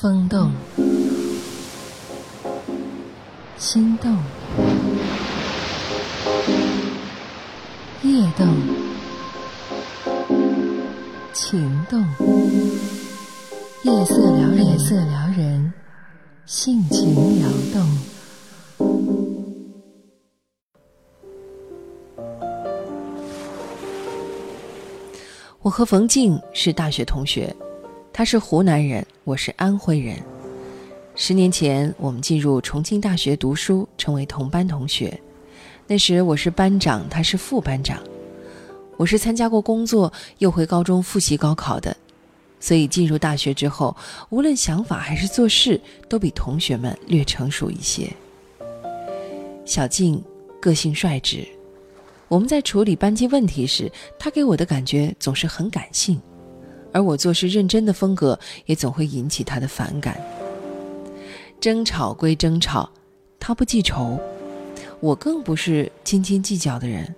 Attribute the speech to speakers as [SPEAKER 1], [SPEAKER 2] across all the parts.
[SPEAKER 1] 风动，心动，夜动，情动，夜色撩人，夜色撩人，性情撩动。我和冯静是大学同学，他是湖南人，我是安徽人。十年前，我们进入重庆大学读书，成为同班同学。那时我是班长，他是副班长。我是参加过工作又回高中复习高考的，所以进入大学之后，无论想法还是做事，都比同学们略成熟一些。小静个性率直。我们在处理班级问题时，他给我的感觉总是很感性，而我做事认真的风格也总会引起他的反感。争吵归争吵，他不记仇，我更不是斤斤计较的人，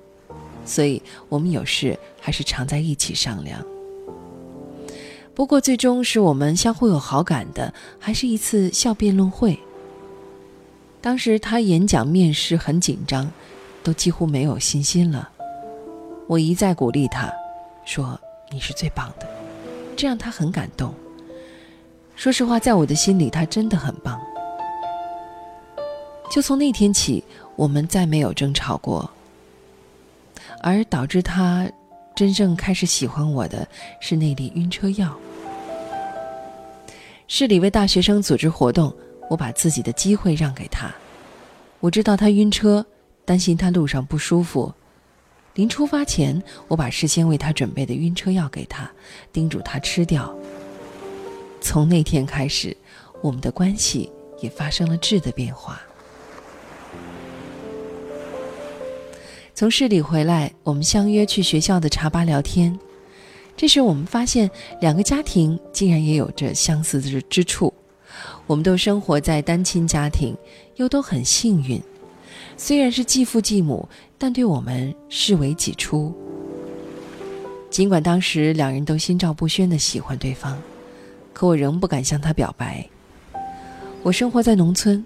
[SPEAKER 1] 所以我们有事还是常在一起商量。不过，最终使我们相互有好感的，还是一次校辩论会。当时他演讲面试很紧张。都几乎没有信心了。我一再鼓励他，说：“你是最棒的。”这让他很感动。说实话，在我的心里，他真的很棒。就从那天起，我们再没有争吵过。而导致他真正开始喜欢我的是那粒晕车药。市里为大学生组织活动，我把自己的机会让给他。我知道他晕车。担心他路上不舒服，临出发前，我把事先为他准备的晕车药给他，叮嘱他吃掉。从那天开始，我们的关系也发生了质的变化。从市里回来，我们相约去学校的茶吧聊天。这时，我们发现两个家庭竟然也有着相似之之处。我们都生活在单亲家庭，又都很幸运。虽然是继父继母，但对我们视为己出。尽管当时两人都心照不宣的喜欢对方，可我仍不敢向他表白。我生活在农村，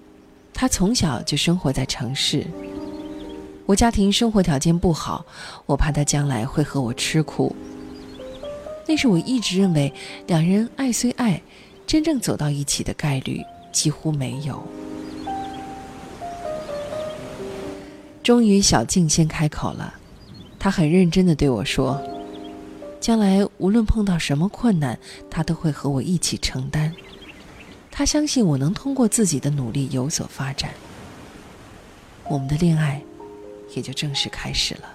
[SPEAKER 1] 他从小就生活在城市。我家庭生活条件不好，我怕他将来会和我吃苦。那是我一直认为，两人爱虽爱，真正走到一起的概率几乎没有。终于，小静先开口了。她很认真的对我说：“将来无论碰到什么困难，她都会和我一起承担。她相信我能通过自己的努力有所发展。”我们的恋爱也就正式开始了。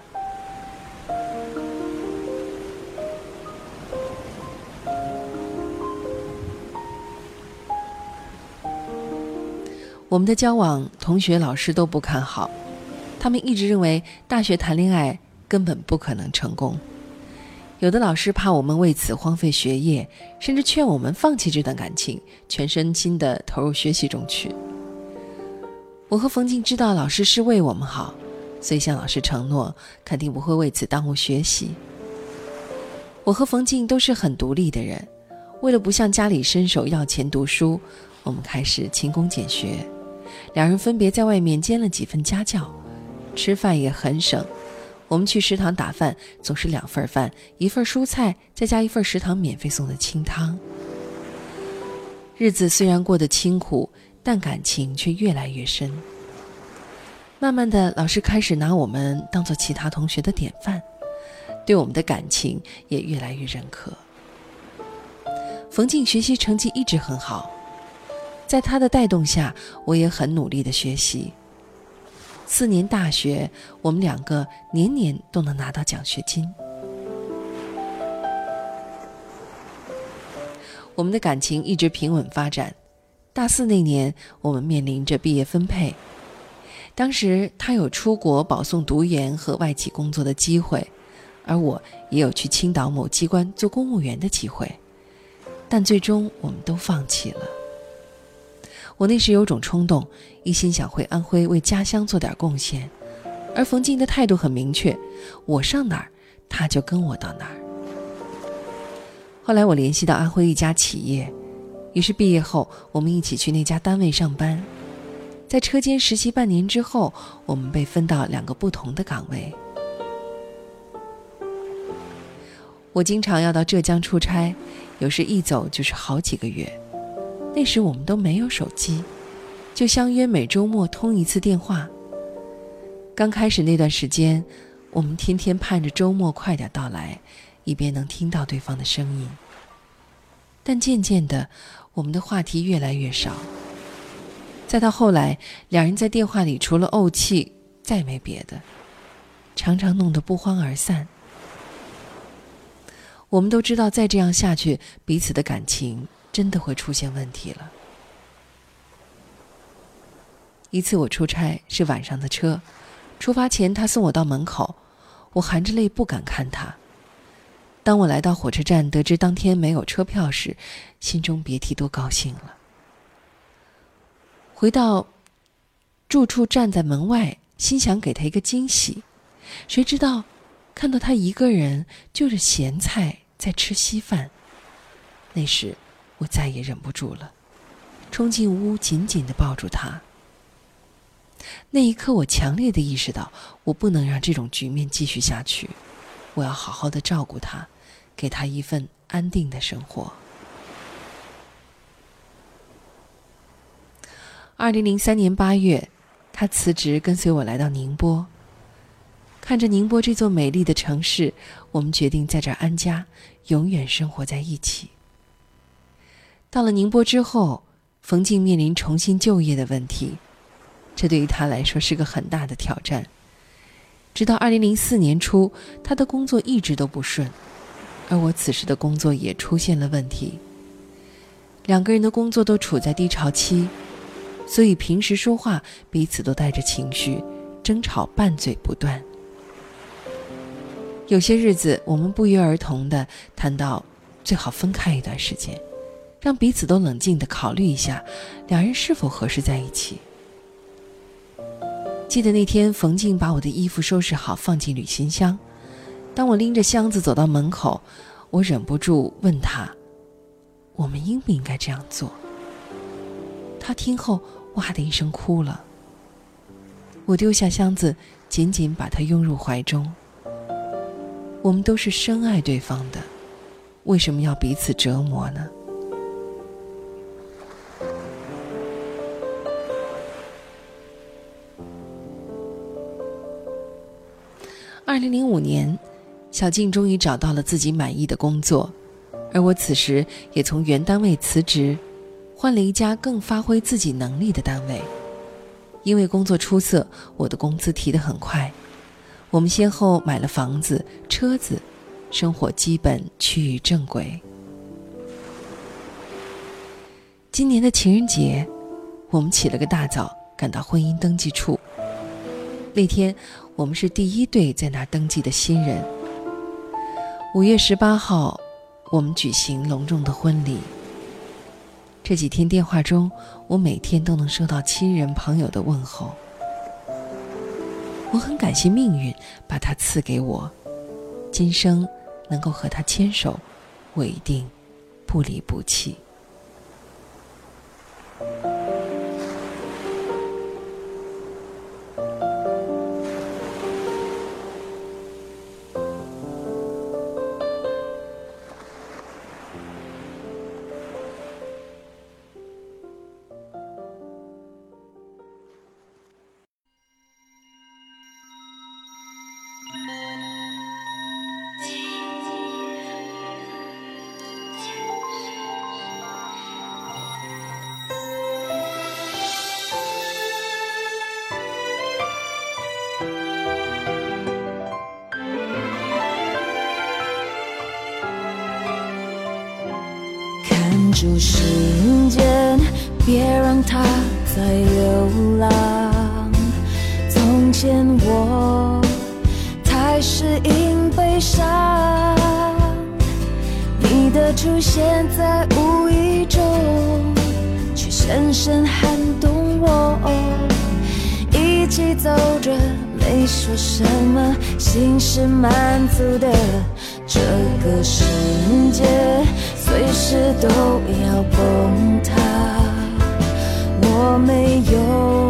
[SPEAKER 1] 我们的交往，同学、老师都不看好。他们一直认为大学谈恋爱根本不可能成功，有的老师怕我们为此荒废学业，甚至劝我们放弃这段感情，全身心的投入学习中去。我和冯静知道老师是为我们好，所以向老师承诺，肯定不会为此耽误学习。我和冯静都是很独立的人，为了不向家里伸手要钱读书，我们开始勤工俭学，两人分别在外面兼了几份家教。吃饭也很省，我们去食堂打饭总是两份饭，一份蔬菜，再加一份食堂免费送的清汤。日子虽然过得清苦，但感情却越来越深。慢慢的，老师开始拿我们当做其他同学的典范，对我们的感情也越来越认可。冯静学习成绩一直很好，在他的带动下，我也很努力的学习。四年大学，我们两个年年都能拿到奖学金。我们的感情一直平稳发展。大四那年，我们面临着毕业分配。当时他有出国保送读研和外企工作的机会，而我也有去青岛某机关做公务员的机会，但最终我们都放弃了。我那时有种冲动，一心想回安徽为家乡做点贡献，而冯静的态度很明确，我上哪儿，他就跟我到哪儿。后来我联系到安徽一家企业，于是毕业后，我们一起去那家单位上班。在车间实习半年之后，我们被分到两个不同的岗位。我经常要到浙江出差，有时一走就是好几个月。那时我们都没有手机，就相约每周末通一次电话。刚开始那段时间，我们天天盼着周末快点到来，以便能听到对方的声音。但渐渐的，我们的话题越来越少。再到后来，两人在电话里除了怄气，再没别的，常常弄得不欢而散。我们都知道，再这样下去，彼此的感情真的会出现问题了。一次我出差是晚上的车，出发前他送我到门口，我含着泪不敢看他。当我来到火车站，得知当天没有车票时，心中别提多高兴了。回到住处，站在门外，心想给他一个惊喜，谁知道看到他一个人就着咸菜在吃稀饭。那时我再也忍不住了，冲进屋，紧紧的抱住他。那一刻，我强烈的意识到，我不能让这种局面继续下去，我要好好的照顾他，给他一份安定的生活。二零零三年八月，他辞职，跟随我来到宁波。看着宁波这座美丽的城市，我们决定在这儿安家，永远生活在一起。到了宁波之后，冯静面临重新就业的问题，这对于他来说是个很大的挑战。直到二零零四年初，他的工作一直都不顺，而我此时的工作也出现了问题。两个人的工作都处在低潮期。所以平时说话，彼此都带着情绪，争吵拌嘴不断。有些日子，我们不约而同的谈到，最好分开一段时间，让彼此都冷静的考虑一下，两人是否合适在一起。记得那天，冯静把我的衣服收拾好，放进旅行箱。当我拎着箱子走到门口，我忍不住问他：“我们应不应该这样做？”他听后。哇的一声哭了，我丢下箱子，紧紧把他拥入怀中。我们都是深爱对方的，为什么要彼此折磨呢？二零零五年，小静终于找到了自己满意的工作，而我此时也从原单位辞职。换了一家更发挥自己能力的单位，因为工作出色，我的工资提得很快。我们先后买了房子、车子，生活基本趋于正轨。今年的情人节，我们起了个大早，赶到婚姻登记处。那天，我们是第一对在那登记的新人。五月十八号，我们举行隆重的婚礼。这几天电话中，我每天都能收到亲人朋友的问候。我很感谢命运把他赐给我，今生能够和他牵手，我一定不离不弃。
[SPEAKER 2] 出现在无意中却深深撼动我。一起走着没说什么心是满足的。这个世界随时都要崩塌。我没有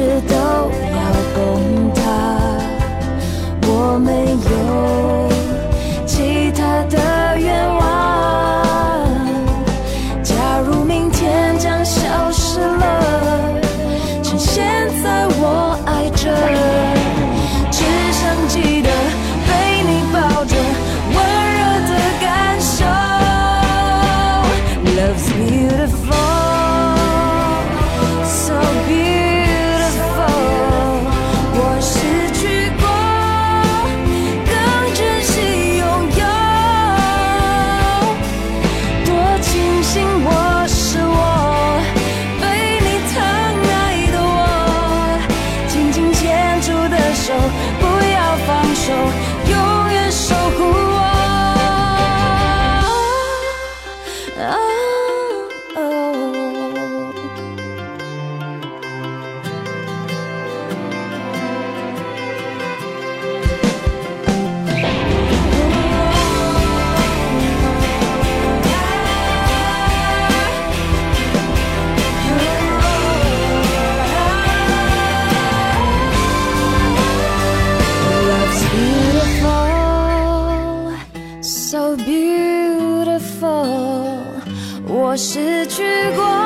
[SPEAKER 2] 事都要崩塌我没有其他的愿望假如明天将消失了趁现在我爱着只想记得被你抱着温热的感受 love's beautiful. 我失去过